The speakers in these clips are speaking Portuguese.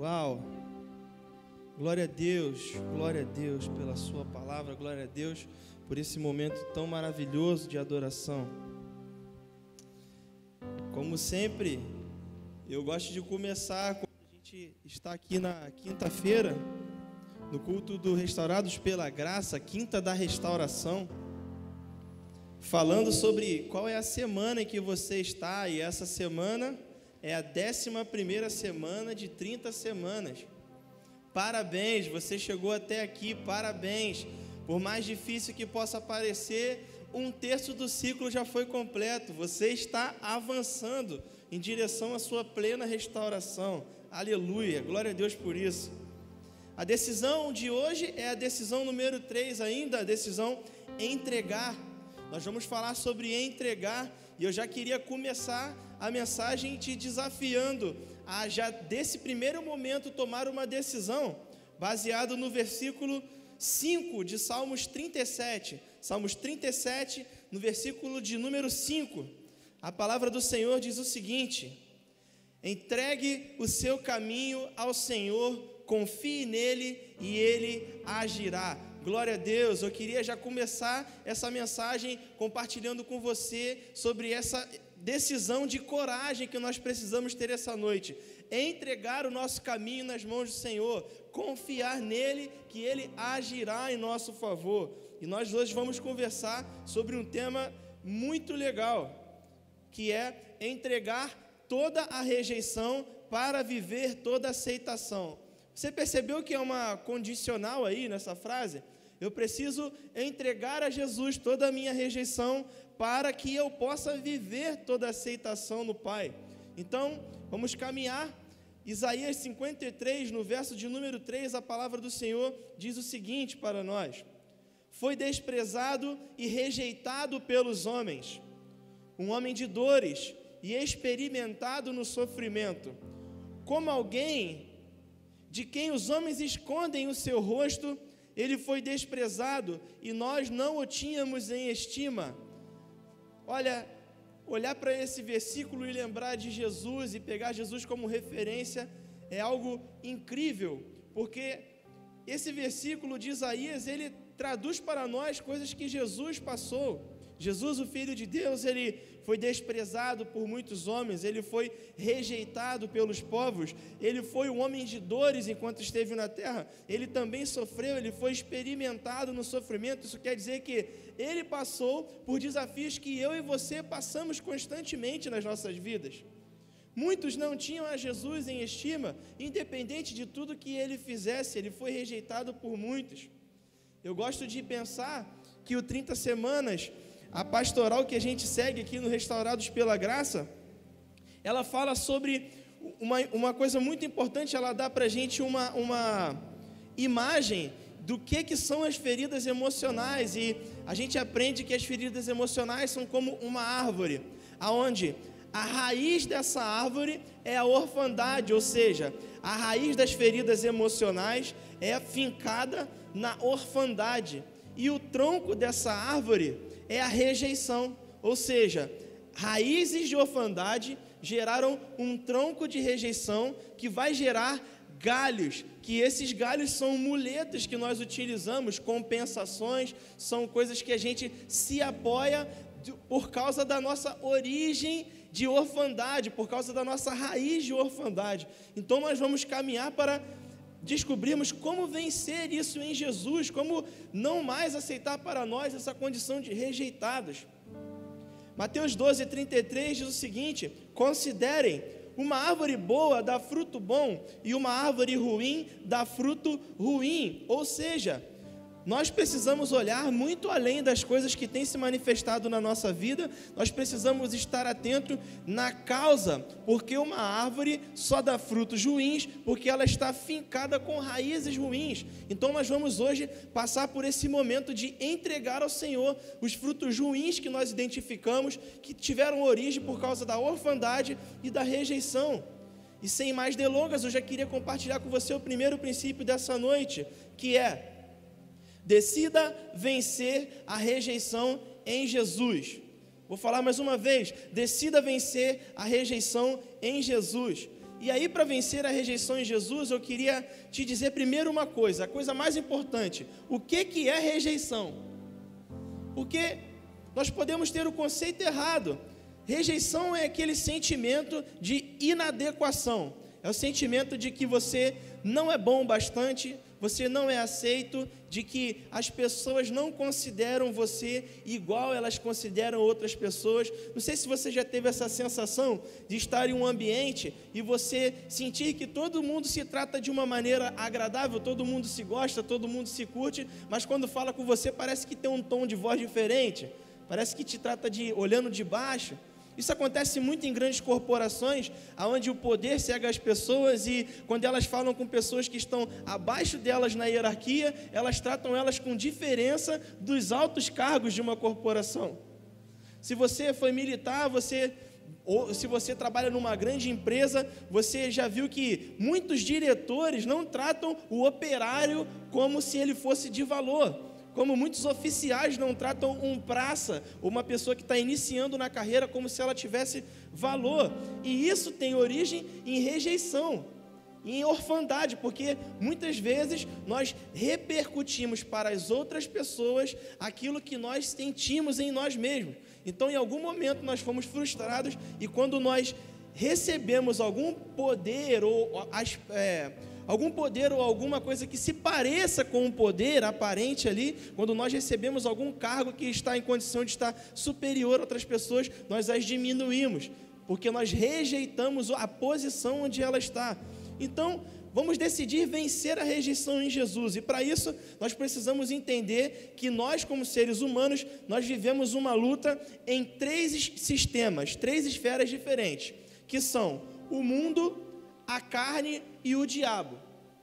Uau! Glória a Deus, glória a Deus pela Sua palavra, glória a Deus por esse momento tão maravilhoso de adoração. Como sempre, eu gosto de começar quando a gente está aqui na quinta-feira, no culto do Restaurados pela Graça, quinta da restauração, falando sobre qual é a semana em que você está, e essa semana é a décima primeira semana de 30 semanas. Parabéns, você chegou até aqui, parabéns. Por mais difícil que possa parecer, um terço do ciclo já foi completo. Você está avançando em direção à sua plena restauração. Aleluia, glória a Deus por isso. A decisão de hoje é a decisão número 3 ainda, a decisão entregar. Nós vamos falar sobre entregar e eu já queria começar a mensagem te desafiando a já desse primeiro momento tomar uma decisão, baseado no versículo 5 de Salmos 37. Salmos 37, no versículo de número 5. A palavra do Senhor diz o seguinte: Entregue o seu caminho ao Senhor, confie nele e ele agirá. Glória a Deus. Eu queria já começar essa mensagem compartilhando com você sobre essa decisão de coragem que nós precisamos ter essa noite. Entregar o nosso caminho nas mãos do Senhor, confiar nele que ele agirá em nosso favor. E nós hoje vamos conversar sobre um tema muito legal, que é entregar toda a rejeição para viver toda a aceitação. Você percebeu que é uma condicional aí nessa frase? Eu preciso entregar a Jesus toda a minha rejeição para que eu possa viver toda a aceitação no Pai. Então, vamos caminhar. Isaías 53, no verso de número 3, a palavra do Senhor diz o seguinte para nós: Foi desprezado e rejeitado pelos homens, um homem de dores e experimentado no sofrimento, como alguém de quem os homens escondem o seu rosto, ele foi desprezado e nós não o tínhamos em estima. Olha, olhar para esse versículo e lembrar de Jesus e pegar Jesus como referência é algo incrível, porque esse versículo de Isaías, ele traduz para nós coisas que Jesus passou. Jesus, o Filho de Deus, ele foi desprezado por muitos homens, ele foi rejeitado pelos povos, ele foi um homem de dores enquanto esteve na terra, ele também sofreu, ele foi experimentado no sofrimento. Isso quer dizer que ele passou por desafios que eu e você passamos constantemente nas nossas vidas. Muitos não tinham a Jesus em estima, independente de tudo que ele fizesse, ele foi rejeitado por muitos. Eu gosto de pensar que o 30 semanas a pastoral que a gente segue aqui no Restaurados pela Graça, ela fala sobre uma, uma coisa muito importante, ela dá para a gente uma, uma imagem do que, que são as feridas emocionais, e a gente aprende que as feridas emocionais são como uma árvore, aonde a raiz dessa árvore é a orfandade, ou seja, a raiz das feridas emocionais é fincada na orfandade, e o tronco dessa árvore é a rejeição, ou seja, raízes de orfandade geraram um tronco de rejeição que vai gerar galhos, que esses galhos são muletas que nós utilizamos, compensações, são coisas que a gente se apoia por causa da nossa origem de orfandade, por causa da nossa raiz de orfandade. Então nós vamos caminhar para descobrirmos como vencer isso em Jesus, como não mais aceitar para nós essa condição de rejeitados. Mateus 12, 33 diz o seguinte: Considerem, uma árvore boa dá fruto bom, e uma árvore ruim dá fruto ruim. Ou seja, nós precisamos olhar muito além das coisas que têm se manifestado na nossa vida, nós precisamos estar atento na causa, porque uma árvore só dá frutos ruins porque ela está fincada com raízes ruins. Então nós vamos hoje passar por esse momento de entregar ao Senhor os frutos ruins que nós identificamos que tiveram origem por causa da orfandade e da rejeição. E sem mais delongas, eu já queria compartilhar com você o primeiro princípio dessa noite, que é Decida vencer a rejeição em Jesus. Vou falar mais uma vez: decida vencer a rejeição em Jesus. E aí, para vencer a rejeição em Jesus, eu queria te dizer primeiro uma coisa, a coisa mais importante: o que, que é rejeição? Porque nós podemos ter o conceito errado. Rejeição é aquele sentimento de inadequação, é o sentimento de que você não é bom o bastante, você não é aceito, de que as pessoas não consideram você igual elas consideram outras pessoas. Não sei se você já teve essa sensação de estar em um ambiente e você sentir que todo mundo se trata de uma maneira agradável, todo mundo se gosta, todo mundo se curte, mas quando fala com você parece que tem um tom de voz diferente, parece que te trata de olhando de baixo. Isso acontece muito em grandes corporações, onde o poder cega as pessoas e quando elas falam com pessoas que estão abaixo delas na hierarquia, elas tratam elas com diferença dos altos cargos de uma corporação. Se você foi militar, você ou se você trabalha numa grande empresa, você já viu que muitos diretores não tratam o operário como se ele fosse de valor. Como muitos oficiais não tratam um praça, uma pessoa que está iniciando na carreira, como se ela tivesse valor. E isso tem origem em rejeição, em orfandade, porque muitas vezes nós repercutimos para as outras pessoas aquilo que nós sentimos em nós mesmos. Então, em algum momento, nós fomos frustrados e quando nós recebemos algum poder ou. É, algum poder ou alguma coisa que se pareça com um poder aparente ali, quando nós recebemos algum cargo que está em condição de estar superior a outras pessoas, nós as diminuímos, porque nós rejeitamos a posição onde ela está. Então, vamos decidir vencer a rejeição em Jesus. E para isso, nós precisamos entender que nós, como seres humanos, nós vivemos uma luta em três sistemas, três esferas diferentes, que são o mundo, a carne e o diabo.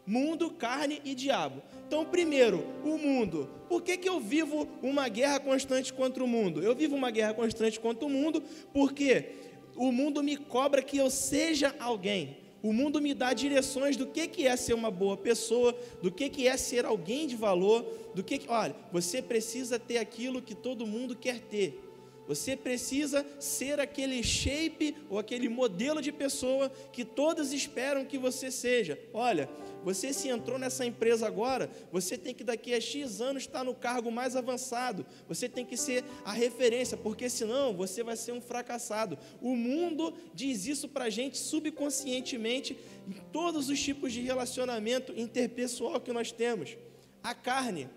Mundo, carne e diabo. Então, primeiro, o mundo. Por que, que eu vivo uma guerra constante contra o mundo? Eu vivo uma guerra constante contra o mundo porque o mundo me cobra que eu seja alguém. O mundo me dá direções do que, que é ser uma boa pessoa, do que, que é ser alguém de valor, do que, que. Olha, você precisa ter aquilo que todo mundo quer ter. Você precisa ser aquele shape ou aquele modelo de pessoa que todos esperam que você seja. Olha, você se entrou nessa empresa agora, você tem que daqui a X anos estar no cargo mais avançado. Você tem que ser a referência, porque senão você vai ser um fracassado. O mundo diz isso para a gente subconscientemente em todos os tipos de relacionamento interpessoal que nós temos. A carne,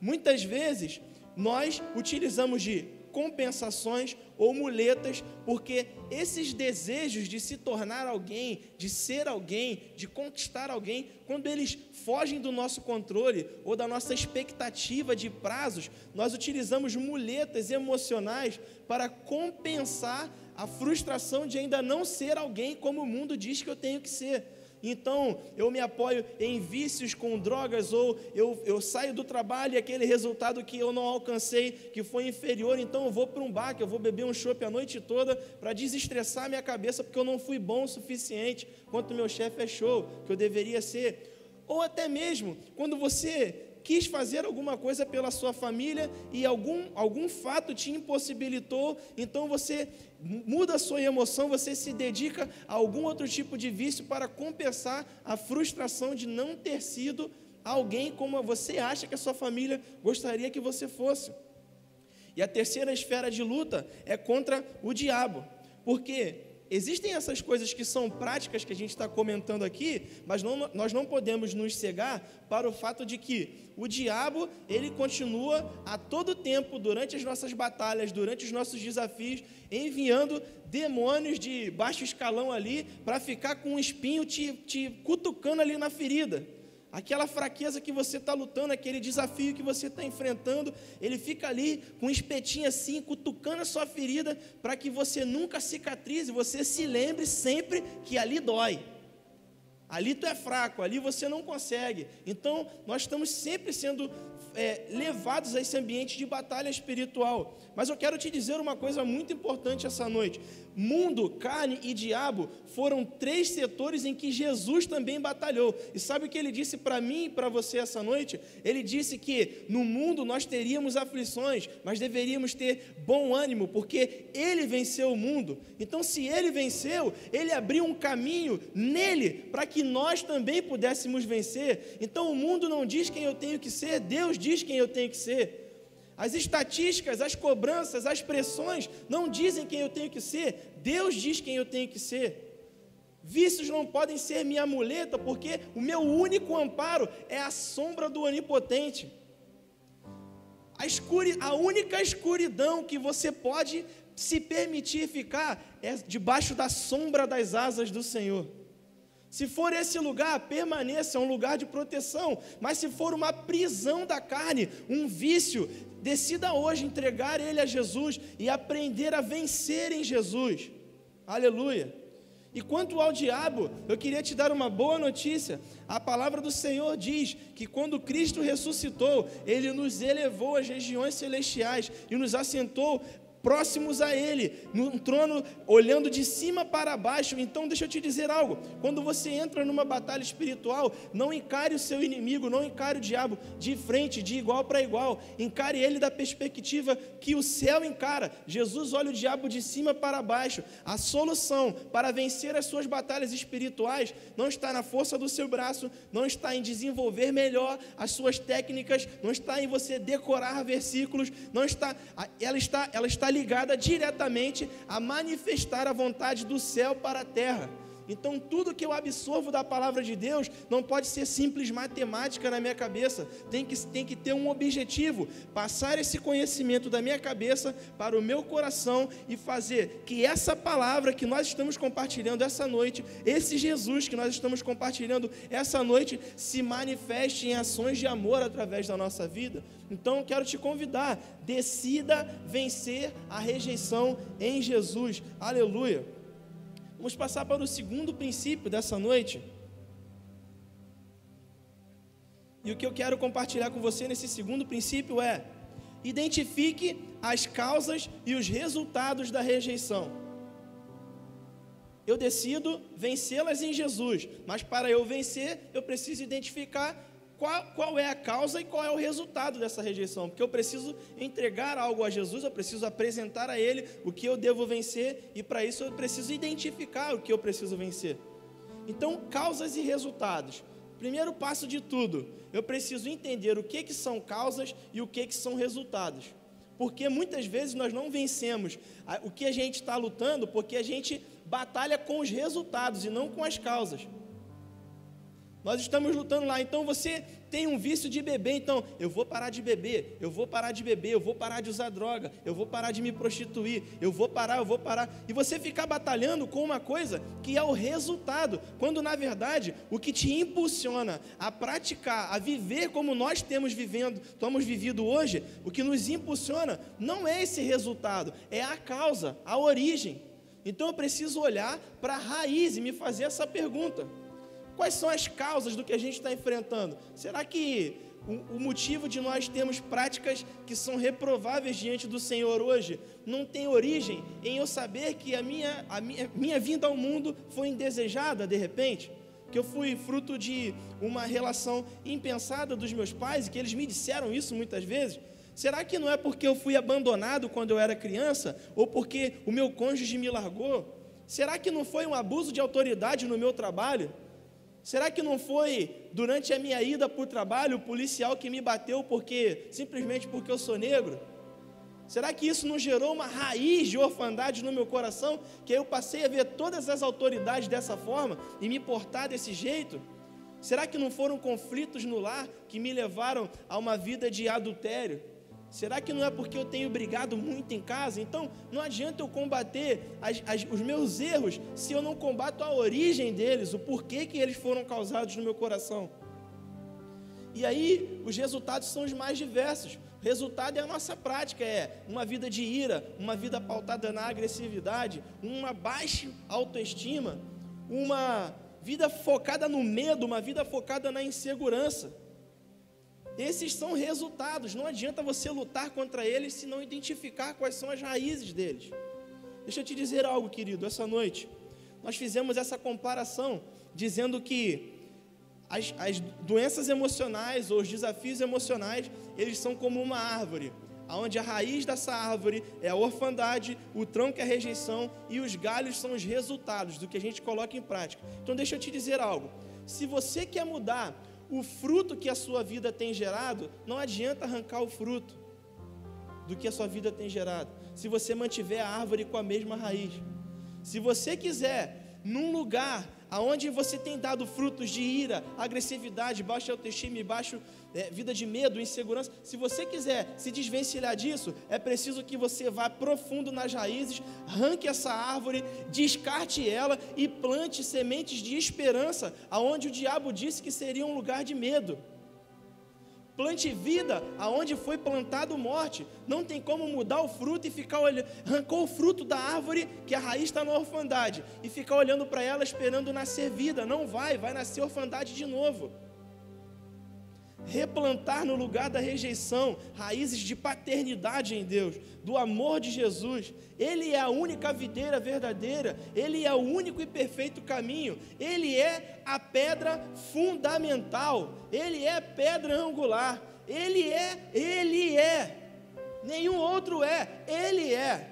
muitas vezes nós utilizamos de compensações ou muletas, porque esses desejos de se tornar alguém, de ser alguém, de conquistar alguém, quando eles fogem do nosso controle ou da nossa expectativa de prazos, nós utilizamos muletas emocionais para compensar a frustração de ainda não ser alguém como o mundo diz que eu tenho que ser. Então eu me apoio em vícios com drogas, ou eu, eu saio do trabalho e aquele resultado que eu não alcancei, que foi inferior, então eu vou para um bar, que eu vou beber um chopp a noite toda para desestressar minha cabeça, porque eu não fui bom o suficiente quanto meu chefe achou que eu deveria ser. Ou até mesmo quando você quis fazer alguma coisa pela sua família e algum, algum fato te impossibilitou, então você muda a sua emoção, você se dedica a algum outro tipo de vício para compensar a frustração de não ter sido alguém como você acha que a sua família gostaria que você fosse. E a terceira esfera de luta é contra o diabo, porque existem essas coisas que são práticas que a gente está comentando aqui, mas não, nós não podemos nos cegar para o fato de que o diabo, ele continua a todo tempo, durante as nossas batalhas, durante os nossos desafios, enviando demônios de baixo escalão ali para ficar com um espinho te, te cutucando ali na ferida. Aquela fraqueza que você está lutando, aquele desafio que você está enfrentando, ele fica ali com um espetinho assim, cutucando a sua ferida, para que você nunca cicatrize, você se lembre sempre que ali dói. Ali tu é fraco, ali você não consegue. Então, nós estamos sempre sendo é, levados a esse ambiente de batalha espiritual. Mas eu quero te dizer uma coisa muito importante essa noite: mundo, carne e diabo foram três setores em que Jesus também batalhou. E sabe o que ele disse para mim e para você essa noite? Ele disse que no mundo nós teríamos aflições, mas deveríamos ter bom ânimo, porque ele venceu o mundo. Então, se ele venceu, ele abriu um caminho nele para que nós também pudéssemos vencer. Então, o mundo não diz quem eu tenho que ser, Deus diz quem eu tenho que ser. As estatísticas, as cobranças, as pressões não dizem quem eu tenho que ser, Deus diz quem eu tenho que ser. Vícios não podem ser minha muleta, porque o meu único amparo é a sombra do onipotente. A, escuri, a única escuridão que você pode se permitir ficar é debaixo da sombra das asas do Senhor. Se for esse lugar, permaneça, é um lugar de proteção. Mas se for uma prisão da carne, um vício, decida hoje entregar ele a Jesus e aprender a vencer em Jesus. Aleluia. E quanto ao diabo, eu queria te dar uma boa notícia. A palavra do Senhor diz que quando Cristo ressuscitou, ele nos elevou às regiões celestiais e nos assentou próximos a Ele, num trono olhando de cima para baixo. Então, deixa eu te dizer algo: quando você entra numa batalha espiritual, não encare o seu inimigo, não encare o diabo de frente, de igual para igual, encare ele da perspectiva que o céu encara. Jesus olha o diabo de cima para baixo. A solução para vencer as suas batalhas espirituais não está na força do seu braço, não está em desenvolver melhor as suas técnicas, não está em você decorar versículos, não está, ela está, ela está ligada diretamente a manifestar a vontade do céu para a terra. Então, tudo que eu absorvo da palavra de Deus não pode ser simples matemática na minha cabeça, tem que, tem que ter um objetivo: passar esse conhecimento da minha cabeça para o meu coração e fazer que essa palavra que nós estamos compartilhando essa noite, esse Jesus que nós estamos compartilhando essa noite, se manifeste em ações de amor através da nossa vida. Então, quero te convidar, decida vencer a rejeição em Jesus. Aleluia. Vamos passar para o segundo princípio dessa noite. E o que eu quero compartilhar com você nesse segundo princípio é: identifique as causas e os resultados da rejeição. Eu decido vencê-las em Jesus, mas para eu vencer, eu preciso identificar qual, qual é a causa e qual é o resultado dessa rejeição, porque eu preciso entregar algo a Jesus, eu preciso apresentar a Ele o que eu devo vencer, e para isso eu preciso identificar o que eu preciso vencer. Então, causas e resultados. Primeiro passo de tudo, eu preciso entender o que, que são causas e o que, que são resultados. Porque muitas vezes nós não vencemos o que a gente está lutando, porque a gente batalha com os resultados e não com as causas. Nós estamos lutando lá. Então você tem um vício de beber, então eu vou parar de beber, eu vou parar de beber, eu vou parar de usar droga, eu vou parar de me prostituir, eu vou parar, eu vou parar. E você ficar batalhando com uma coisa que é o resultado, quando na verdade o que te impulsiona a praticar, a viver como nós temos vivendo, estamos vivido hoje, o que nos impulsiona não é esse resultado, é a causa, a origem. Então eu preciso olhar para a raiz e me fazer essa pergunta. Quais são as causas do que a gente está enfrentando? Será que o, motivo de nós termos práticas que são reprováveis diante do Senhor hoje não tem origem em eu saber que a minha, a minha, minha vinda ao mundo foi indesejada de repente? Que eu fui fruto de uma relação impensada dos meus pais e que eles me disseram isso muitas vezes? Será que não é porque eu fui abandonado quando eu era criança ou porque o meu cônjuge me largou? Será que não foi um abuso de autoridade no meu trabalho? Será que não foi durante a minha ida por trabalho o policial que me bateu porque simplesmente porque eu sou negro? Será que isso não gerou uma raiz de orfandade no meu coração, que eu passei a ver todas as autoridades dessa forma e me portar desse jeito? Será que não foram conflitos no lar que me levaram a uma vida de adultério? Será que não é porque eu tenho brigado muito em casa? Então, não adianta eu combater as, as, os meus erros se eu não combato a origem deles, o porquê que eles foram causados no meu coração. E aí, os resultados são os mais diversos. O resultado é a nossa prática, é uma vida de ira, uma vida pautada na agressividade, uma baixa autoestima, uma vida focada no medo, uma vida focada na insegurança. Esses são resultados, não adianta você lutar contra eles se não identificar quais são as raízes deles. Deixa eu te dizer algo, querido, essa noite nós fizemos essa comparação dizendo que as, as doenças emocionais ou os desafios emocionais, eles são como uma árvore onde a raiz dessa árvore é a orfandade, o tronco é a rejeição e os galhos são os resultados do que a gente coloca em prática. Então, deixa eu te dizer algo: se você quer mudar o fruto que a sua vida tem gerado, não adianta arrancar o fruto do que a sua vida tem gerado, se você mantiver a árvore com a mesma raiz. Se você quiser, num lugar aonde você tem dado frutos de ira, agressividade, baixa autoestima baixo é, vida de medo, insegurança, se você quiser se desvencilhar disso, é preciso que você vá profundo nas raízes, arranque essa árvore, descarte ela e plante sementes de esperança, aonde o diabo disse que seria um lugar de medo. Plante vida aonde foi plantado morte. Não tem como mudar o fruto e ficar olhando. Arrancou o fruto da árvore, que a raiz está na orfandade, e ficar olhando para ela esperando nascer vida. Não vai, vai nascer orfandade de novo replantar no lugar da rejeição raízes de paternidade em Deus, do amor de Jesus. Ele é a única videira verdadeira, ele é o único e perfeito caminho, ele é a pedra fundamental, ele é pedra angular, ele é, ele é. Nenhum outro é, ele é.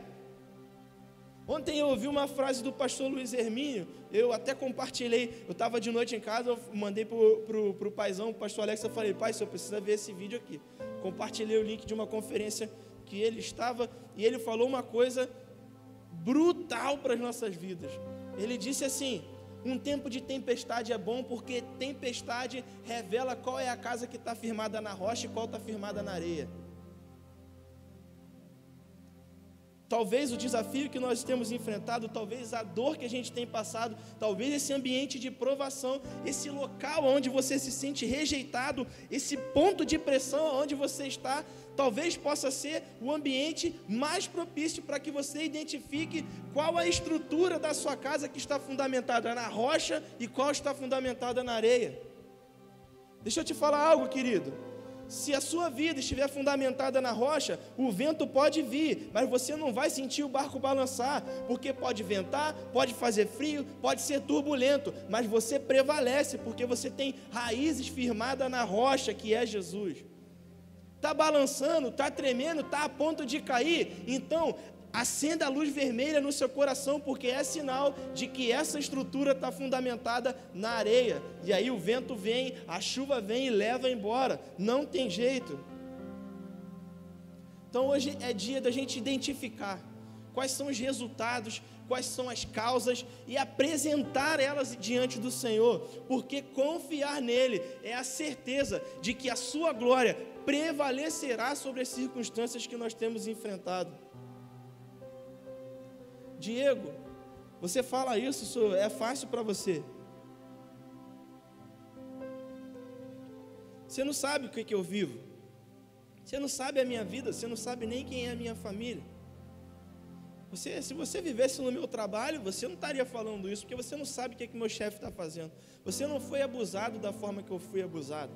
Ontem eu ouvi uma frase do pastor Luiz Hermínio, eu até compartilhei, eu estava de noite em casa, eu mandei para o paizão, o pastor Alex, eu falei, pai, você precisa ver esse vídeo aqui. Compartilhei o link de uma conferência que ele estava, e ele falou uma coisa brutal para as nossas vidas. Ele disse assim: um tempo de tempestade é bom porque tempestade revela qual é a casa que está firmada na rocha e qual está firmada na areia. Talvez o desafio que nós temos enfrentado, talvez a dor que a gente tem passado, talvez esse ambiente de provação, esse local onde você se sente rejeitado, esse ponto de pressão onde você está, talvez possa ser o ambiente mais propício para que você identifique qual a estrutura da sua casa que está fundamentada na rocha e qual está fundamentada na areia. Deixa eu te falar algo, querido. Se a sua vida estiver fundamentada na rocha, o vento pode vir, mas você não vai sentir o barco balançar, porque pode ventar, pode fazer frio, pode ser turbulento, mas você prevalece, porque você tem raízes firmadas na rocha que é Jesus. Está balançando, está tremendo, está a ponto de cair, então Acenda a luz vermelha no seu coração, porque é sinal de que essa estrutura está fundamentada na areia. E aí o vento vem, a chuva vem e leva embora. Não tem jeito. Então hoje é dia da gente identificar quais são os resultados, quais são as causas e apresentar elas diante do Senhor, porque confiar nele é a certeza de que a sua glória prevalecerá sobre as circunstâncias que nós temos enfrentado. Diego, você fala isso, isso é fácil para você. Você não sabe o que, que eu vivo. Você não sabe a minha vida, você não sabe nem quem é a minha família. Você, se você vivesse no meu trabalho, você não estaria falando isso, porque você não sabe o que, que meu chefe está fazendo. Você não foi abusado da forma que eu fui abusado.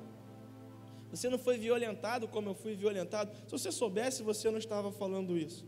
Você não foi violentado como eu fui violentado. Se você soubesse, você não estava falando isso.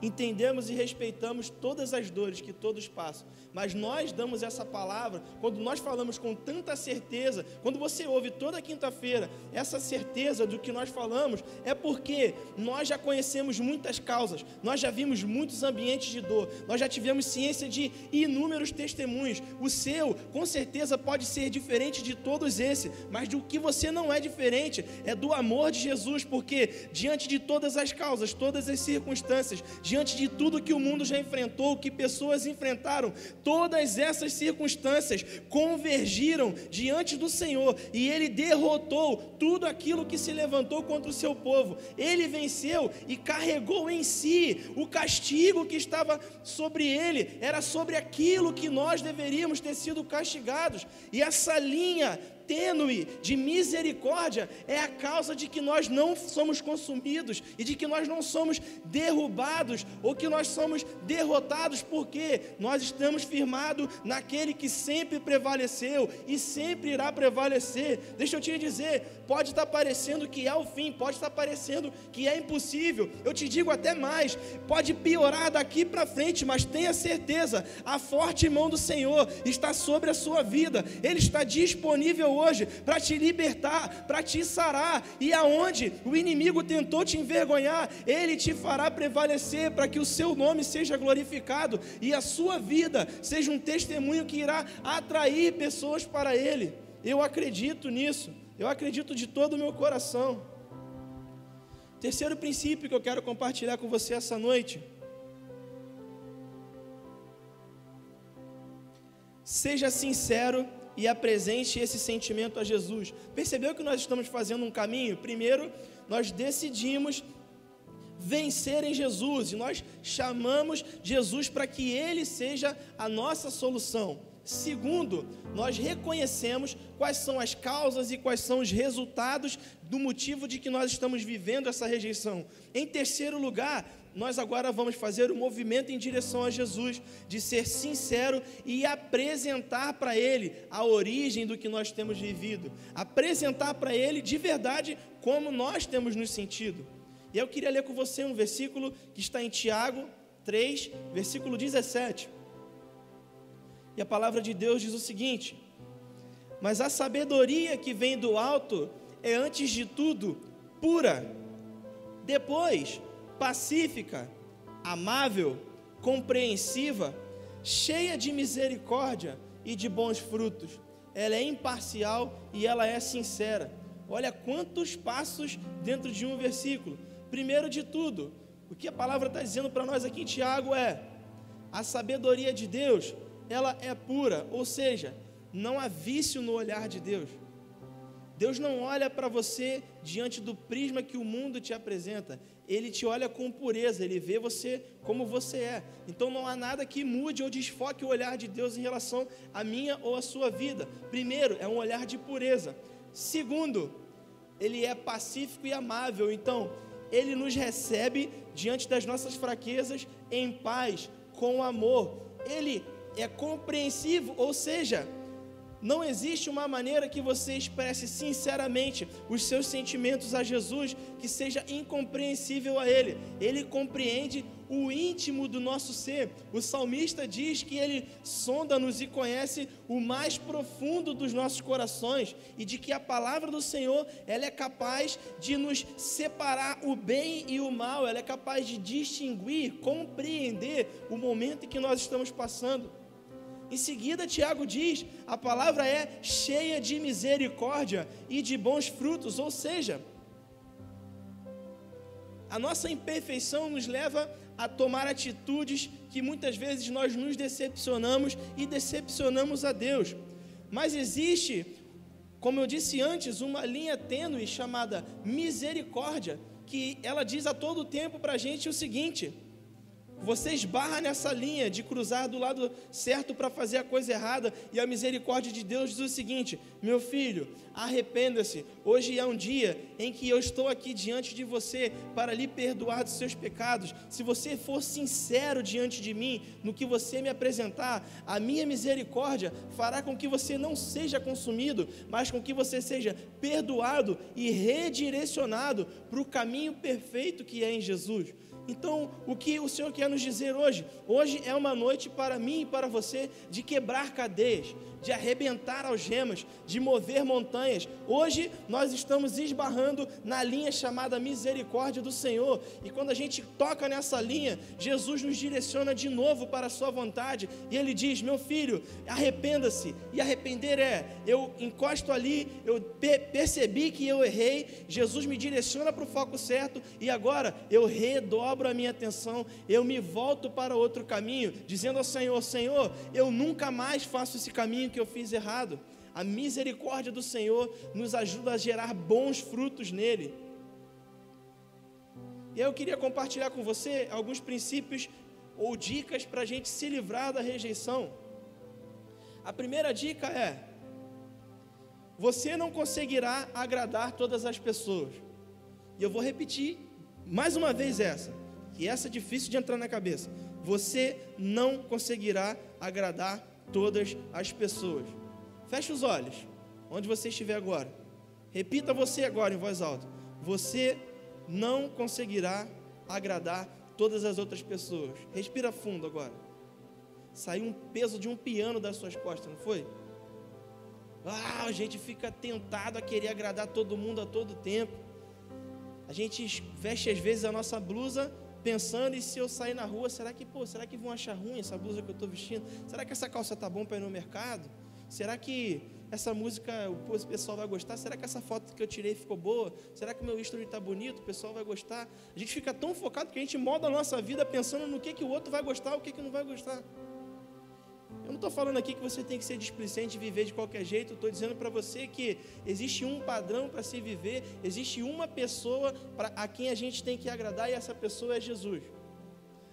Entendemos e respeitamos todas as dores que todos passam, mas nós damos essa palavra quando nós falamos com tanta certeza. Quando você ouve toda quinta-feira essa certeza do que nós falamos, é porque nós já conhecemos muitas causas, nós já vimos muitos ambientes de dor, nós já tivemos ciência de inúmeros testemunhos. O seu, com certeza, pode ser diferente de todos esses, mas do que você não é diferente é do amor de Jesus, porque diante de todas as causas, todas as circunstâncias, diante de tudo que o mundo já enfrentou, que pessoas enfrentaram, todas essas circunstâncias convergiram diante do Senhor e ele derrotou tudo aquilo que se levantou contra o seu povo. Ele venceu e carregou em si o castigo que estava sobre ele, era sobre aquilo que nós deveríamos ter sido castigados. E essa linha tênue de misericórdia é a causa de que nós não somos consumidos e de que nós não somos derrubados ou que nós somos derrotados, porque nós estamos firmados naquele que sempre prevaleceu e sempre irá prevalecer. Deixa eu te dizer, pode estar parecendo que é o fim, pode estar parecendo que é impossível. Eu te digo até mais, pode piorar daqui para frente, mas tenha certeza, a forte mão do Senhor está sobre a sua vida. Ele está disponível hoje para te libertar, para te sarar. E aonde o inimigo tentou te envergonhar, ele te fará prevalecer para que o seu nome seja glorificado e a sua vida seja um testemunho que irá atrair pessoas para ele. Eu acredito nisso. Eu acredito de todo o meu coração. Terceiro princípio que eu quero compartilhar com você essa noite. Seja sincero e apresente esse sentimento a Jesus. Percebeu que nós estamos fazendo um caminho? Primeiro, nós decidimos vencer em Jesus e nós chamamos Jesus para que ele seja a nossa solução. Segundo, nós reconhecemos quais são as causas e quais são os resultados do motivo de que nós estamos vivendo essa rejeição. Em terceiro lugar, nós agora vamos fazer o um movimento em direção a Jesus, de ser sincero e apresentar para Ele a origem do que nós temos vivido, apresentar para Ele de verdade como nós temos nos sentido. E eu queria ler com você um versículo que está em Tiago 3, versículo 17. E a palavra de Deus diz o seguinte: Mas a sabedoria que vem do alto é antes de tudo pura, depois pacífica, amável, compreensiva, cheia de misericórdia e de bons frutos. Ela é imparcial e ela é sincera. Olha quantos passos dentro de um versículo. Primeiro de tudo, o que a palavra está dizendo para nós aqui em Tiago é: a sabedoria de Deus ela é pura, ou seja, não há vício no olhar de Deus. Deus não olha para você diante do prisma que o mundo te apresenta, ele te olha com pureza, ele vê você como você é. Então não há nada que mude ou desfoque o olhar de Deus em relação à minha ou à sua vida. Primeiro, é um olhar de pureza. Segundo, ele é pacífico e amável. Então, ele nos recebe diante das nossas fraquezas em paz, com amor. Ele é compreensivo, ou seja, não existe uma maneira que você expresse sinceramente os seus sentimentos a Jesus que seja incompreensível a Ele. Ele compreende o íntimo do nosso ser. O salmista diz que Ele sonda-nos e conhece o mais profundo dos nossos corações e de que a palavra do Senhor ela é capaz de nos separar o bem e o mal. Ela é capaz de distinguir, compreender o momento em que nós estamos passando. Em seguida, Tiago diz: a palavra é cheia de misericórdia e de bons frutos, ou seja, a nossa imperfeição nos leva a tomar atitudes que muitas vezes nós nos decepcionamos e decepcionamos a Deus. Mas existe, como eu disse antes, uma linha tênue chamada misericórdia, que ela diz a todo tempo para a gente o seguinte: você esbarra nessa linha de cruzar do lado certo para fazer a coisa errada, e a misericórdia de Deus diz o seguinte: meu filho, arrependa-se. Hoje é um dia em que eu estou aqui diante de você para lhe perdoar dos seus pecados. Se você for sincero diante de mim no que você me apresentar, a minha misericórdia fará com que você não seja consumido, mas com que você seja perdoado e redirecionado para o caminho perfeito que é em Jesus. Então, o que o Senhor quer nos dizer hoje? Hoje é uma noite para mim e para você de quebrar cadeias, de arrebentar algemas, de mover montanhas. Hoje nós estamos esbarrando na linha chamada misericórdia do Senhor. E quando a gente toca nessa linha, Jesus nos direciona de novo para a sua vontade. E ele diz: Meu filho, arrependa-se. E arrepender é: eu encosto ali, eu percebi que eu errei, Jesus me direciona para o foco certo. E agora eu redobro a minha atenção, eu me volto para outro caminho, dizendo ao Senhor: Senhor, eu nunca mais faço esse caminho caminho que eu fiz errado. A misericórdia do Senhor nos ajuda a gerar bons frutos nele. E eu queria compartilhar com você alguns princípios ou dicas para a gente se livrar da rejeição. A primeira dica é: você não conseguirá agradar todas as pessoas. E eu vou repetir mais uma vez essa, que essa é difícil de entrar na cabeça. Você não conseguirá agradar todas as pessoas. Feche os olhos, onde você estiver agora. Repita você agora em voz alta. Você não conseguirá agradar todas as outras pessoas. Respira fundo agora. Saiu um peso de um piano das suas costas, não foi? Ah, a gente fica tentado a querer agradar todo mundo a todo tempo. A gente veste às vezes a nossa blusa pensando e se eu sair na rua, será que, pô, será que vão achar ruim essa blusa que eu estou vestindo? Será que essa calça tá bom para ir no mercado? Será que essa música o pessoal vai gostar? Será que essa foto que eu tirei ficou boa? Será que meu history está bonito? O pessoal vai gostar? A gente fica tão focado que a gente molda a nossa vida pensando no que, que o outro vai gostar, o que, que não vai gostar. Estou falando aqui que você tem que ser displicente e viver de qualquer jeito. Estou dizendo para você que existe um padrão para se viver, existe uma pessoa para a quem a gente tem que agradar e essa pessoa é Jesus.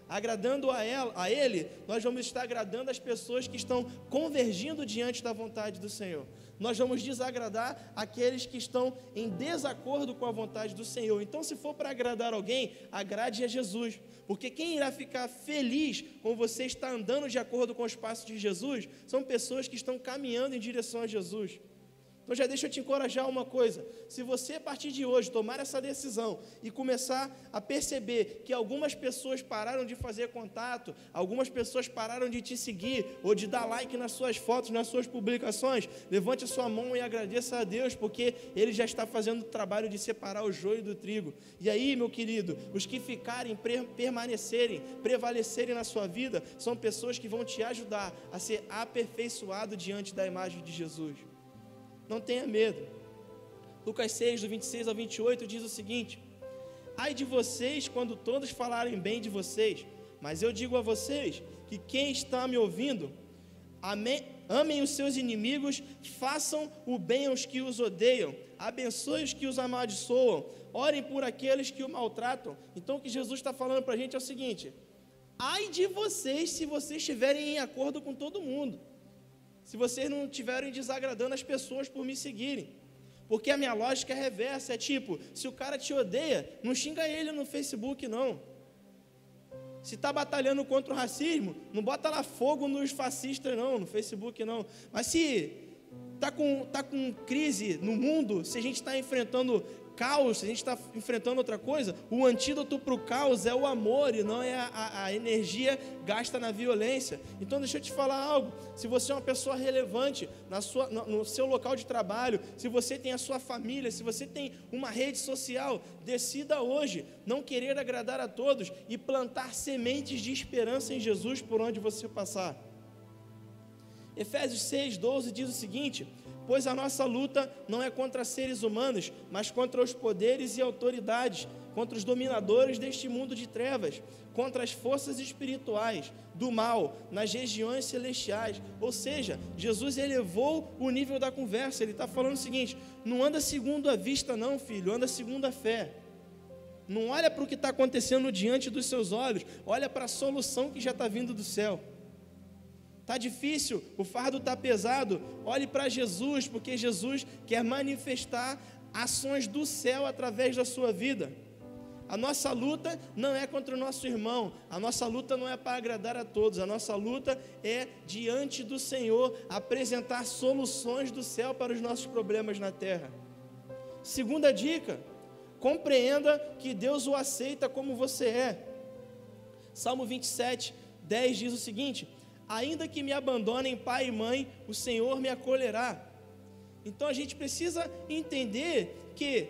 Agradando a, ela, a Ele, nós vamos estar agradando as pessoas que estão convergindo diante da vontade do Senhor. Nós vamos desagradar aqueles que estão em desacordo com a vontade do Senhor. Então, se for para agradar alguém, agrade a Jesus. Porque quem irá ficar feliz com você estar andando de acordo com os passos de Jesus são pessoas que estão caminhando em direção a Jesus. Então já deixa eu te encorajar uma coisa. Se você a partir de hoje tomar essa decisão e começar a perceber que algumas pessoas pararam de fazer contato, algumas pessoas pararam de te seguir ou de dar like nas suas fotos, nas suas publicações, levante a sua mão e agradeça a Deus, porque ele já está fazendo o trabalho de separar o joio do trigo. E aí, meu querido, os que ficarem, permanecerem, prevalecerem na sua vida, são pessoas que vão te ajudar a ser aperfeiçoado diante da imagem de Jesus. Não tenha medo. Lucas 6, do 26 ao 28, diz o seguinte: Ai de vocês quando todos falarem bem de vocês, mas eu digo a vocês que quem está me ouvindo, amém, amem os seus inimigos, façam o bem aos que os odeiam, abençoe os que os amaldiçoam, orem por aqueles que o maltratam. Então, o que Jesus está falando para a gente é o seguinte: ai de vocês se vocês estiverem em acordo com todo mundo se vocês não estiverem desagradando as pessoas por me seguirem. Porque a minha lógica é reversa, é tipo, se o cara te odeia, não xinga ele no Facebook não. Se está batalhando contra o racismo, não bota lá fogo nos fascistas não, no Facebook não. Mas se está com, tá com crise no mundo, se a gente está enfrentando caos, se a gente está enfrentando outra coisa, o antídoto para o caos é o amor e não é a, a, energia gasta na violência. Então, deixa eu te falar algo: se você é uma pessoa relevante na sua, no, no seu local de trabalho, se você tem a sua família, se você tem uma rede social, decida hoje não querer agradar a todos e plantar sementes de esperança em Jesus por onde você passar. Efésios 6, 12 diz o seguinte pois a nossa luta não é contra seres humanos, mas contra os poderes e autoridades, contra os dominadores deste mundo de trevas, contra as forças espirituais do mal nas regiões celestiais. Ou seja, Jesus elevou o nível da conversa. Ele está falando o seguinte: não anda segundo a vista, não, filho, anda segundo a fé. Não olha para o que está acontecendo diante dos seus olhos, olha para a solução que já está vindo do céu. Está difícil, o fardo está pesado. Olhe para Jesus, porque Jesus quer manifestar ações do céu através da sua vida. A nossa luta não é contra o nosso irmão, a nossa luta não é para agradar a todos, a nossa luta é diante do Senhor apresentar soluções do céu para os nossos problemas na terra. Segunda dica: compreenda que Deus o aceita como você é. Salmo 27, 10 diz o seguinte: ainda que me abandonem pai e mãe, o Senhor me acolherá. Então a gente precisa entender que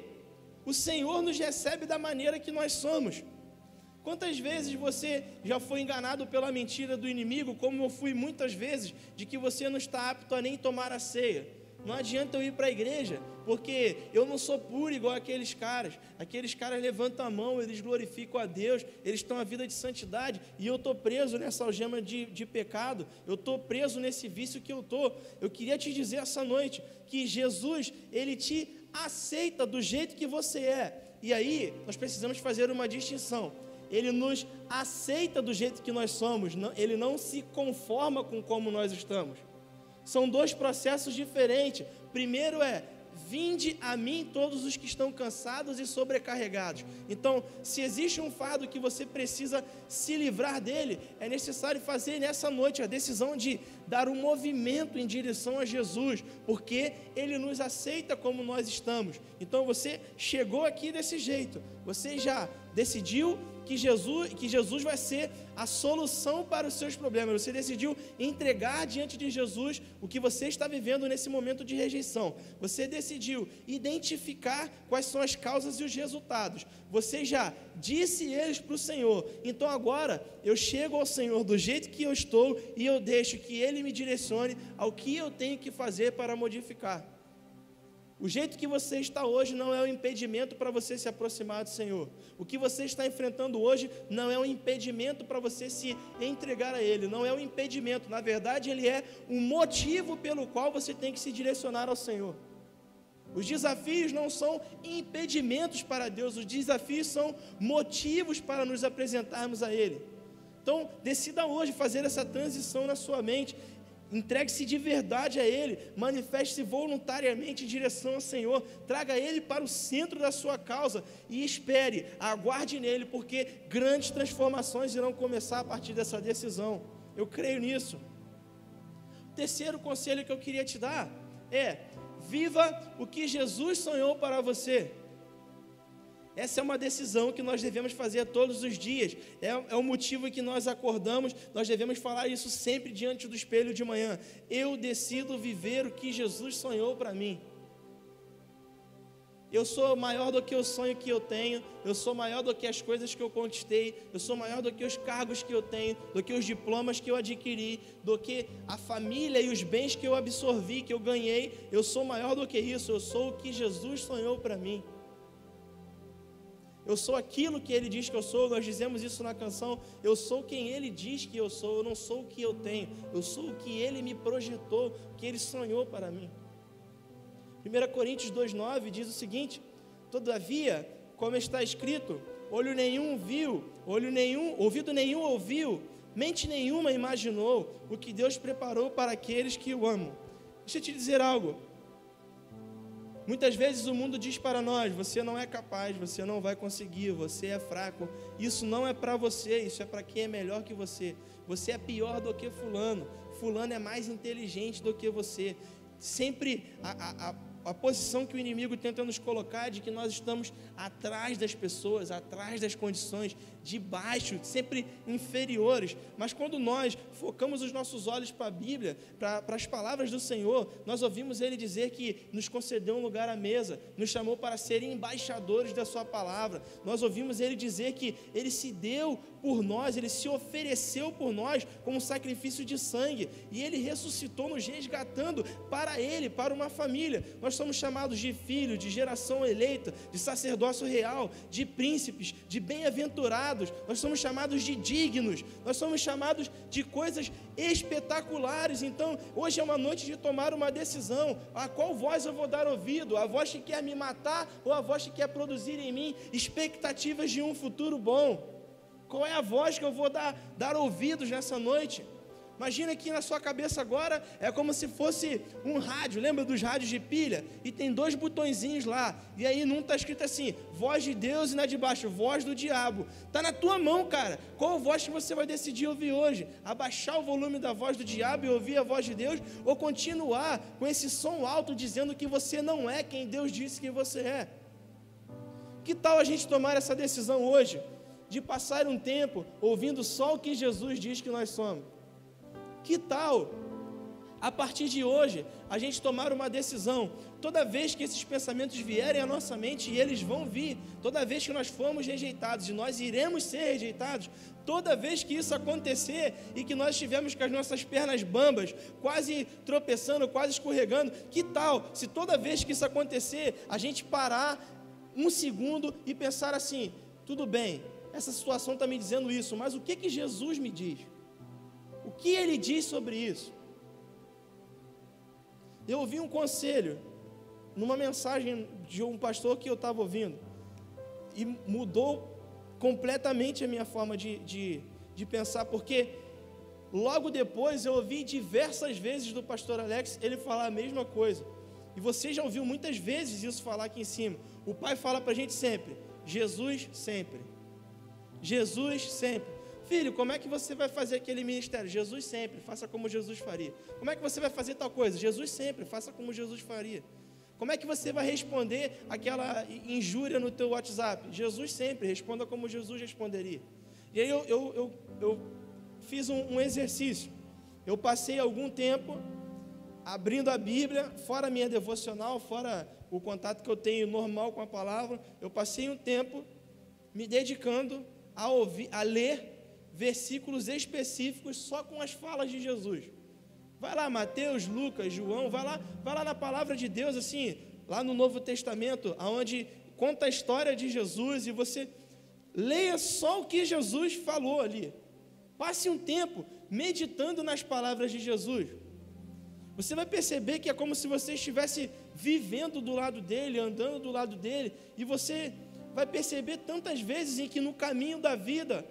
o Senhor nos recebe da maneira que nós somos. Quantas vezes você já foi enganado pela mentira do inimigo, como eu fui muitas vezes, de que você não está apto a nem tomar a ceia? Não adianta eu ir para a igreja, porque eu não sou puro igual aqueles caras. Aqueles caras levantam a mão, eles glorificam a Deus, eles estão a vida de santidade, e eu estou preso nessa algema de, de pecado, eu estou preso nesse vício que eu estou. Eu queria te dizer essa noite que Jesus, ele te aceita do jeito que você é. E aí, nós precisamos fazer uma distinção. Ele nos aceita do jeito que nós somos, ele não se conforma com como nós estamos. São dois processos diferentes. Primeiro é Vinde a mim todos os que estão cansados e sobrecarregados. Então, se existe um fardo que você precisa se livrar dele, é necessário fazer nessa noite a decisão de dar um movimento em direção a Jesus, porque ele nos aceita como nós estamos. Então, você chegou aqui desse jeito, você já decidiu que Jesus, que Jesus vai ser a solução para os seus problemas. Você decidiu entregar diante de Jesus o que você está vivendo nesse momento de rejeição. Você decidiu identificar quais são as causas e os resultados. Você já disse eles para o Senhor. Então agora eu chego ao Senhor do jeito que eu estou e eu deixo que Ele me direcione ao que eu tenho que fazer para modificar. O jeito que você está hoje não é um impedimento para você se aproximar do Senhor. O que você está enfrentando hoje não é um impedimento para você se entregar a Ele. Não é um impedimento. Na verdade, ele é um motivo pelo qual você tem que se direcionar ao Senhor. Os desafios não são impedimentos para Deus, os desafios são motivos para nos apresentarmos a Ele. Então, decida hoje fazer essa transição na sua mente Entregue-se de verdade a Ele, manifeste-se voluntariamente em direção ao Senhor, traga Ele para o centro da sua causa e espere, aguarde nele, porque grandes transformações irão começar a partir dessa decisão. Eu creio nisso. O terceiro conselho que eu queria te dar é: viva o que Jesus sonhou para você. Essa é uma decisão que nós devemos fazer todos os dias. É, é o motivo que nós acordamos, nós devemos falar isso sempre diante do espelho de manhã. Eu decido viver o que Jesus sonhou para mim. Eu sou maior do que o sonho que eu tenho, eu sou maior do que as coisas que eu conquistei, eu sou maior do que os cargos que eu tenho, do que os diplomas que eu adquiri, do que a família e os bens que eu absorvi, que eu ganhei. Eu sou maior do que isso, eu sou o que Jesus sonhou para mim. Eu sou aquilo que ele diz que eu sou, nós dizemos isso na canção. Eu sou quem ele diz que eu sou, eu não sou o que eu tenho, eu sou o que ele me projetou, o que ele sonhou para mim. 1 Coríntios 2,9 diz o seguinte: Todavia, como está escrito, olho nenhum viu, olho nenhum, ouvido nenhum ouviu, mente nenhuma imaginou o que Deus preparou para aqueles que o amam. Deixa eu te dizer algo. Muitas vezes o mundo diz para nós: você não é capaz, você não vai conseguir, você é fraco. Isso não é para você, isso é para quem é melhor que você. Você é pior do que Fulano, Fulano é mais inteligente do que você. Sempre a, a, a posição que o inimigo tenta nos colocar é de que nós estamos atrás das pessoas, atrás das condições, de baixo, sempre inferiores. Mas quando nós focamos os nossos olhos para a Bíblia, para, as palavras do Senhor, nós ouvimos Ele dizer que nos concedeu um lugar à mesa, nos chamou para serem embaixadores da Sua palavra. Nós ouvimos Ele dizer que Ele se deu por nós, Ele se ofereceu por nós como sacrifício de sangue e Ele ressuscitou nos resgatando para Ele, para uma família. Nós somos chamados de filhos, de geração eleita, de sacerdócio real, de príncipes, de bem-aventurados nós somos chamados de dignos, nós somos chamados de coisas espetaculares. Então, hoje é uma noite de tomar uma decisão: a qual voz eu vou dar ouvido? A voz que quer me matar ou a voz que quer produzir em mim expectativas de um futuro bom? Qual é a voz que eu vou dar, dar ouvidos nessa noite? Imagina que na sua cabeça agora é como se fosse um rádio, lembra dos rádios de pilha? E tem dois botõezinhos lá. E aí num está escrito assim: voz de Deus e na de baixo, voz do diabo. Está na tua mão, cara. Qual voz que você vai decidir ouvir hoje? Abaixar o volume da voz do diabo e ouvir a voz de Deus? Ou continuar com esse som alto dizendo que você não é quem Deus disse que você é? Que tal a gente tomar essa decisão hoje? De passar um tempo ouvindo só o que Jesus diz que nós somos? Que tal, a partir de hoje, a gente tomar uma decisão? Toda vez que esses pensamentos vierem à nossa mente, e eles vão vir, toda vez que nós formos rejeitados, e nós iremos ser rejeitados, toda vez que isso acontecer e que nós estivermos com as nossas pernas bambas, quase tropeçando, quase escorregando, que tal se toda vez que isso acontecer, a gente parar um segundo e pensar assim: tudo bem, essa situação está me dizendo isso, mas o que, que Jesus me diz? O que ele diz sobre isso? Eu ouvi um conselho numa mensagem de um pastor que eu estava ouvindo e mudou completamente a minha forma de, de, de pensar, porque logo depois eu ouvi diversas vezes do pastor Alex ele falar a mesma coisa. E você já ouviu muitas vezes isso falar aqui em cima. O pai fala para a gente sempre: Jesus sempre. Jesus sempre. Filho, como é que você vai fazer aquele ministério? Jesus sempre, faça como Jesus faria. Como é que você vai fazer tal coisa? Jesus sempre, faça como Jesus faria. Como é que você vai responder aquela injúria no teu WhatsApp? Jesus sempre, responda como Jesus responderia. E aí eu, eu, eu, eu fiz um, um exercício. Eu passei algum tempo abrindo a Bíblia, fora a minha devocional, fora o contato que eu tenho normal com a palavra, eu passei um tempo me dedicando a ouvir, a ler versículos específicos só com as falas de Jesus. Vai lá, Mateus, Lucas, João, vai lá, vai lá na palavra de Deus, assim, lá no Novo Testamento, aonde conta a história de Jesus e você leia só o que Jesus falou ali. Passe um tempo meditando nas palavras de Jesus. Você vai perceber que é como se você estivesse vivendo do lado dele, andando do lado dele, e você vai perceber tantas vezes em que no caminho da vida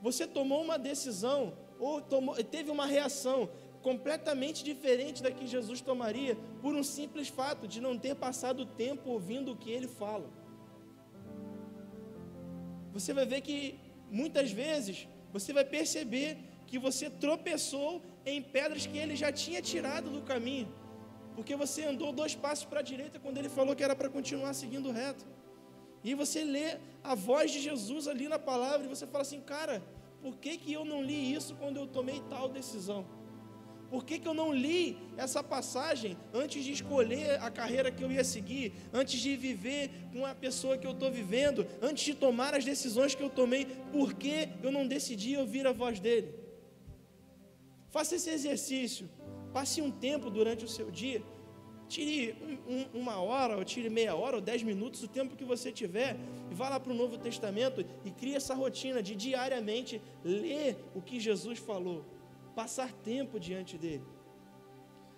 você tomou uma decisão ou tomou, teve uma reação completamente diferente da que Jesus tomaria por um simples fato de não ter passado tempo ouvindo o que ele fala. Você vai ver que muitas vezes você vai perceber que você tropeçou em pedras que ele já tinha tirado do caminho, porque você andou dois passos para a direita quando ele falou que era para continuar seguindo reto. E você lê a voz de Jesus ali na palavra e você fala assim, cara, por que, que eu não li isso quando eu tomei tal decisão? Por que, que eu não li essa passagem antes de escolher a carreira que eu ia seguir, antes de viver com a pessoa que eu estou vivendo, antes de tomar as decisões que eu tomei? Por que eu não decidi ouvir a voz dele? Faça esse exercício, passe um tempo durante o seu dia, tire um, um, uma hora, ou tire meia hora, ou dez minutos, o tempo que você tiver, e vá lá para o Novo Testamento e crie essa rotina de diariamente ler o que Jesus falou passar tempo diante dele.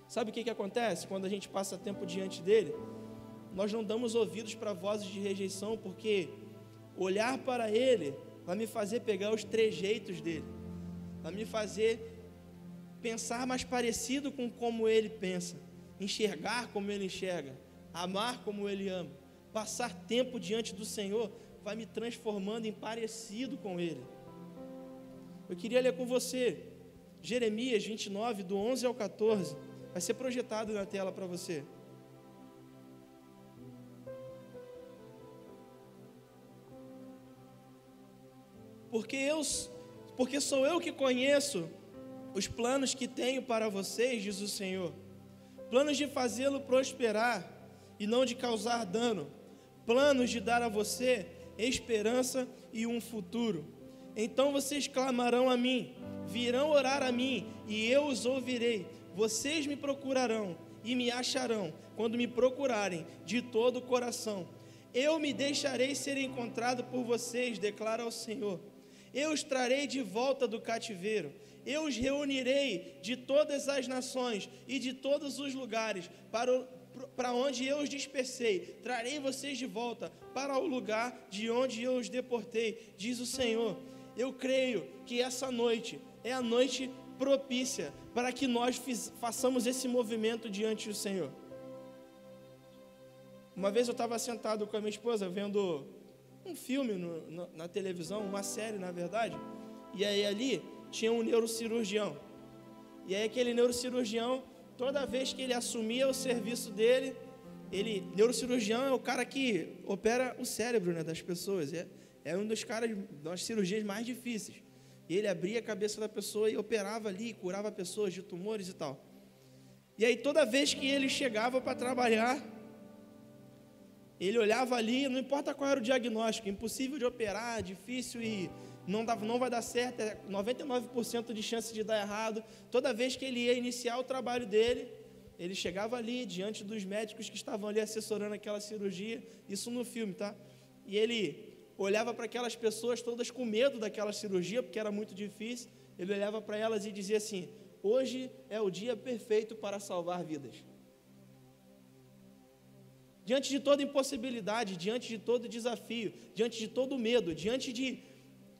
Sabe o que, que acontece quando a gente passa tempo diante dele? Nós não damos ouvidos para vozes de rejeição, porque olhar para ele vai me fazer pegar os trejeitos dele, vai me fazer pensar mais parecido com como ele pensa, enxergar como ele enxerga, amar como ele ama. Passar tempo diante do Senhor vai me transformando em parecido com ele. Eu queria ler com você Jeremias 29, do 11 ao 14. Vai ser projetado na tela para você. Porque eu, porque sou eu que conheço os planos que tenho para vocês, diz o Senhor. Planos de fazê-lo prosperar e não de causar dano. Planos de dar a você esperança e um futuro. Então vocês clamarão a mim virão orar a mim e eu os ouvirei. Vocês me procurarão e me acharão quando me procurarem de todo o coração. Eu me deixarei ser encontrado por vocês, declara o Senhor. Eu os trarei de volta do cativeiro. Eu os reunirei de todas as nações e de todos os lugares para o, para onde eu os dispersei, trarei vocês de volta para o lugar de onde eu os deportei, diz o Senhor. Eu creio que essa noite é a noite propícia para que nós fiz, façamos esse movimento diante do Senhor. Uma vez eu estava sentado com a minha esposa vendo um filme no, no, na televisão, uma série na verdade, e aí ali tinha um neurocirurgião. E aí aquele neurocirurgião, toda vez que ele assumia o serviço dele, ele, neurocirurgião é o cara que opera o cérebro né, das pessoas, é, é um dos caras das cirurgias mais difíceis. E ele abria a cabeça da pessoa e operava ali, curava pessoas de tumores e tal. E aí toda vez que ele chegava para trabalhar, ele olhava ali, não importa qual era o diagnóstico, impossível de operar, difícil e não, não vai dar certo, é 99% de chance de dar errado. Toda vez que ele ia iniciar o trabalho dele, ele chegava ali diante dos médicos que estavam ali assessorando aquela cirurgia, isso no filme, tá? E ele olhava para aquelas pessoas todas com medo daquela cirurgia, porque era muito difícil. Ele olhava para elas e dizia assim: Hoje é o dia perfeito para salvar vidas. Diante de toda impossibilidade, diante de todo desafio, diante de todo medo, diante de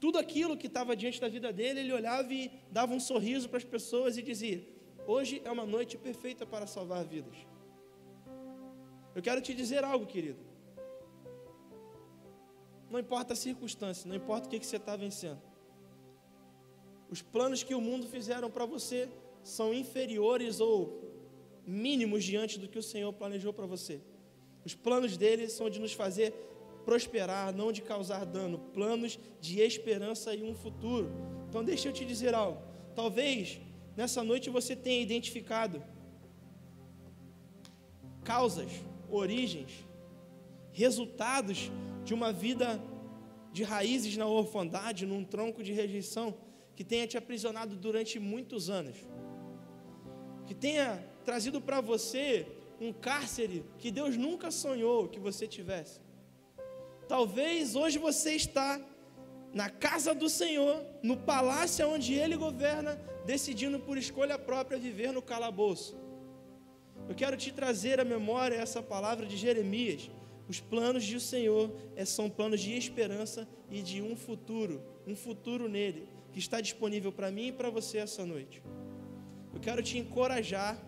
tudo aquilo que estava diante da vida dele, ele olhava e dava um sorriso para as pessoas e dizia: Hoje é uma noite perfeita para salvar vidas. Eu quero te dizer algo, querido. Não importa a circunstância, não importa o que, que você está vencendo. Os planos que o mundo fizeram para você são inferiores ou mínimos diante do que o Senhor planejou para você. Os planos dele são de nos fazer prosperar, não de causar dano, planos de esperança e um futuro. Então, deixa eu te dizer algo. Talvez nessa noite você tenha identificado causas, origens, resultados de uma vida de raízes na orfandade, num tronco de rejeição, que tenha te aprisionado durante muitos anos, que tenha trazido para você um cárcere que Deus nunca sonhou que você tivesse. Talvez hoje você está na casa do Senhor, no palácio onde Ele governa, decidindo por escolha própria viver no calabouço. Eu quero te trazer à memória essa palavra de Jeremias. Os planos do Senhor é, são planos de esperança e de um futuro, um futuro nele, que está disponível para mim e para você essa noite. Eu quero te encorajar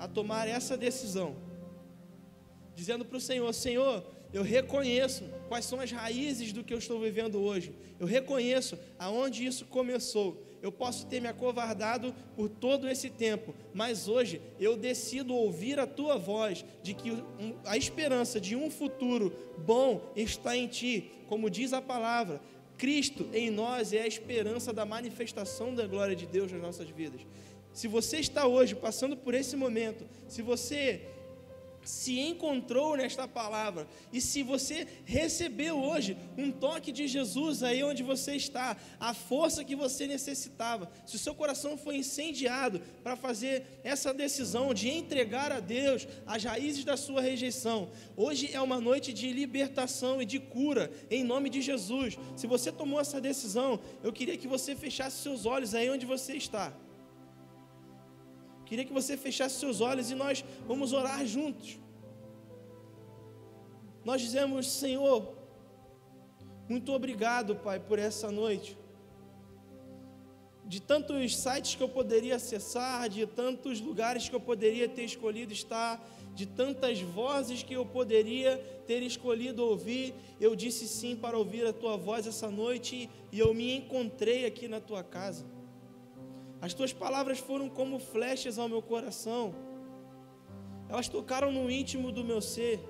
a tomar essa decisão, dizendo para o Senhor: Senhor, eu reconheço quais são as raízes do que eu estou vivendo hoje, eu reconheço aonde isso começou. Eu posso ter me acovardado por todo esse tempo, mas hoje eu decido ouvir a tua voz de que a esperança de um futuro bom está em ti, como diz a palavra. Cristo em nós é a esperança da manifestação da glória de Deus nas nossas vidas. Se você está hoje passando por esse momento, se você se encontrou nesta palavra e se você recebeu hoje um toque de Jesus aí onde você está, a força que você necessitava, se o seu coração foi incendiado para fazer essa decisão de entregar a Deus as raízes da sua rejeição, hoje é uma noite de libertação e de cura em nome de Jesus. Se você tomou essa decisão, eu queria que você fechasse seus olhos aí onde você está. Queria que você fechasse seus olhos e nós vamos orar juntos. Nós dizemos, Senhor, muito obrigado, Pai, por essa noite. De tantos sites que eu poderia acessar, de tantos lugares que eu poderia ter escolhido estar, de tantas vozes que eu poderia ter escolhido ouvir, eu disse sim para ouvir a tua voz essa noite e eu me encontrei aqui na tua casa. As tuas palavras foram como flechas ao meu coração. Elas tocaram no íntimo do meu ser.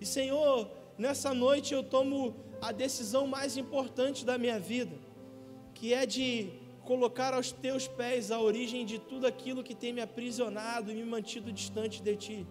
E Senhor, nessa noite eu tomo a decisão mais importante da minha vida, que é de colocar aos teus pés a origem de tudo aquilo que tem me aprisionado e me mantido distante de ti.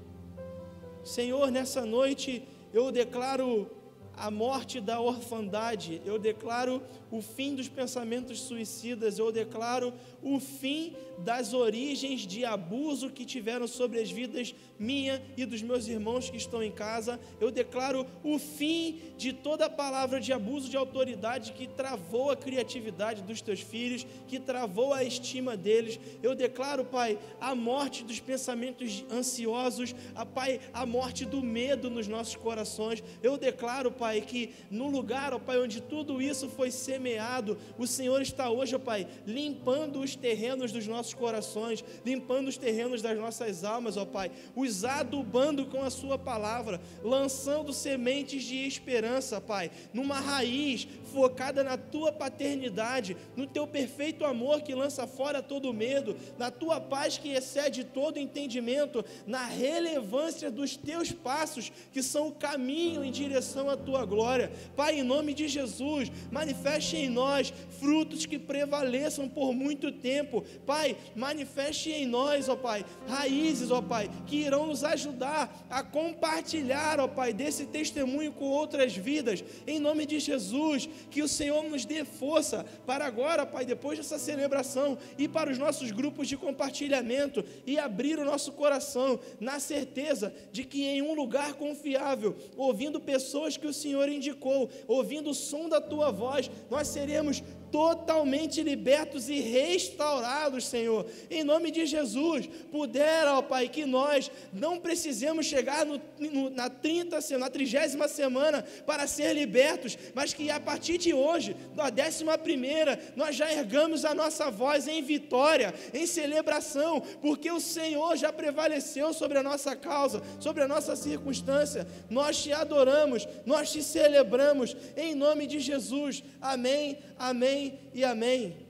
Senhor, nessa noite eu declaro a morte da orfandade, eu declaro o fim dos pensamentos suicidas, eu declaro o fim das origens de abuso que tiveram sobre as vidas minha e dos meus irmãos que estão em casa. Eu declaro o fim de toda palavra de abuso de autoridade que travou a criatividade dos teus filhos, que travou a estima deles. Eu declaro, Pai, a morte dos pensamentos ansiosos, a Pai, a morte do medo nos nossos corações. Eu declaro, Pai, que no lugar, ó Pai, onde tudo isso foi semeado, o Senhor está hoje, ó Pai, limpando os terrenos dos nossos corações, limpando os terrenos das nossas almas, ó Pai, os adubando com a Sua palavra, lançando sementes de esperança, Pai, numa raiz focada na Tua paternidade, no Teu perfeito amor que lança fora todo medo, na Tua paz que excede todo entendimento, na relevância dos Teus passos que são o caminho em direção à Tua glória. Pai, em nome de Jesus, manifeste em nós frutos que prevaleçam por muito tempo. Pai, manifeste em nós, ó Pai, raízes, ó Pai, que irão nos ajudar a compartilhar, ó Pai, desse testemunho com outras vidas. Em nome de Jesus, que o Senhor nos dê força para agora, Pai, depois dessa celebração, e para os nossos grupos de compartilhamento e abrir o nosso coração na certeza de que em um lugar confiável, ouvindo pessoas que o Senhor indicou, ouvindo o som da tua voz, nós seremos totalmente libertos e restaurados, Senhor. Em nome de Jesus, puder, ó Pai, que nós não precisemos chegar no, no, na 30, na trigésima semana para ser libertos, mas que a partir de hoje, da décima primeira, nós já ergamos a nossa voz em vitória, em celebração, porque o Senhor já prevaleceu sobre a nossa causa, sobre a nossa circunstância. Nós te adoramos, nós te celebramos, em nome de Jesus. Amém, amém e amém.